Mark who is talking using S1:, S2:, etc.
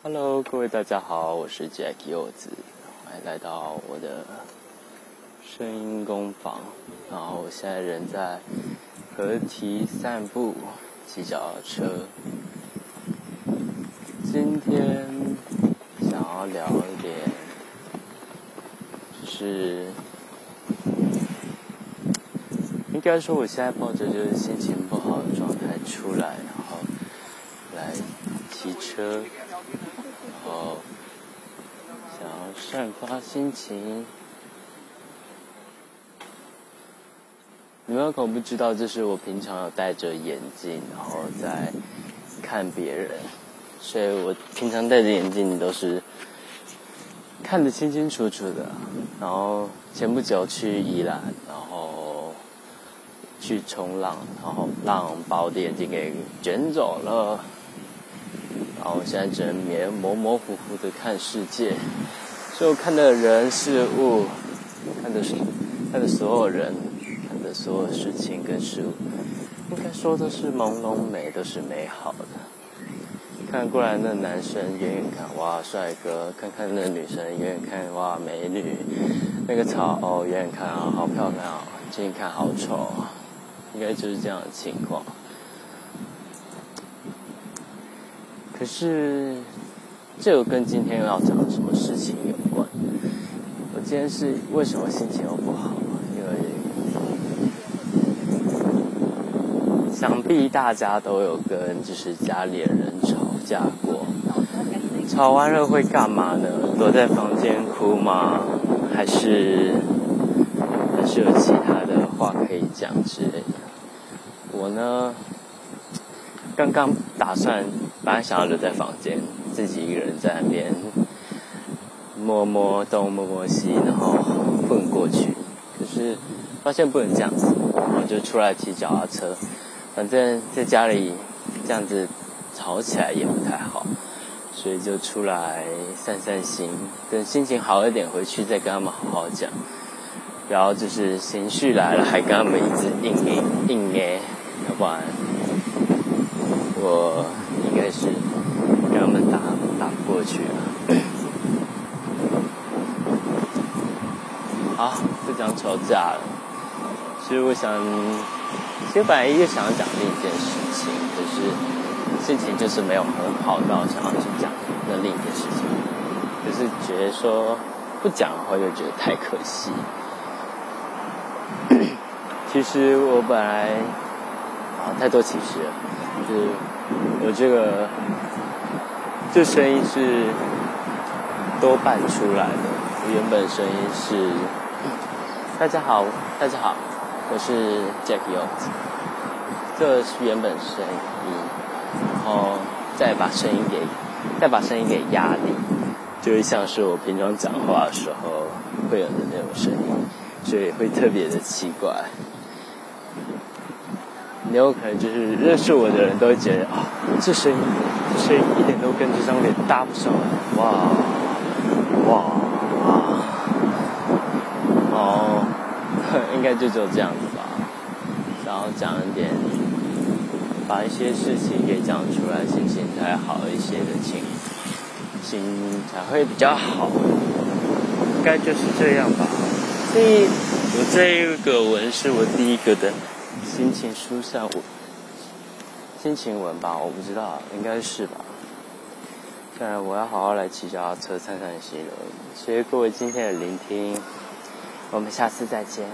S1: Hello，各位大家好，我是 Jack 柚子，欢迎来到我的声音工坊。然后我现在人在河堤散步，骑脚车。今天想要聊一点，就是应该说我现在抱着就是心情不好的状态出来，然后来骑车。然后，想要散发心情。你们可能不知道，这是我平常有戴着眼镜，然后在看别人，所以我平常戴着眼镜都是看得清清楚楚的。然后前不久去宜兰，然后去冲浪，然后浪把我的眼镜给卷走了。我现在只能模模糊糊的看世界，就看的人事物，看的是看的所有人，看的所有事情跟事物，应该说都是朦胧美，都是美好的。看过来那男生远远看哇帅哥，看看那女生远远看哇美女，那个草哦远远看啊好漂亮，近近看好丑，应该就是这样的情况。可是，这又跟今天要讲什么事情有关？我今天是为什么心情又不好？因为想必大家都有跟就是家里人吵架过，吵完了会干嘛呢？躲在房间哭吗？还是还是有其他的话可以讲之类的？我呢，刚刚打算。本来想要留在房间，自己一个人在那边摸摸东摸摸西，然后混过去。可是发现不能这样子，我就出来骑脚踏车。反正在家里这样子吵起来也不太好，所以就出来散散心。等心情好一点回去再跟他们好好讲。然后就是情绪来了，还跟他们一直硬硬硬捏，要不然我。应该是跟他们打打不过去了。好，不想吵架了。其实我想，其实本来又想要讲另一件事情，可是心情就是没有很好到想要去讲那另一件事情。就是觉得说不讲的话，又觉得太可惜。其实我本来，太多其实，就是。我这个这声音是多半出来的。我原本声音是大家好，大家好，我是 Jack y o t 这是原本声音，然后再把声音给再把声音给压低，就会像是我平常讲话的时候会有的那种声音，所以会特别的奇怪。你有可能就是认识我的人都会觉得啊，这声音，这声音一点都跟这张脸搭不上来，哇，哇，哦，应该就只有这样子吧。然后讲一点，把一些事情给讲出来，心情才好一些的情，心才会比较好。应该就是这样吧。所以，我这个文是我第一个的。心情书上我心情文吧，我不知道，应该是吧。看来我要好好来骑脚踏车散散心了。谢谢各位今天的聆听，我们下次再见。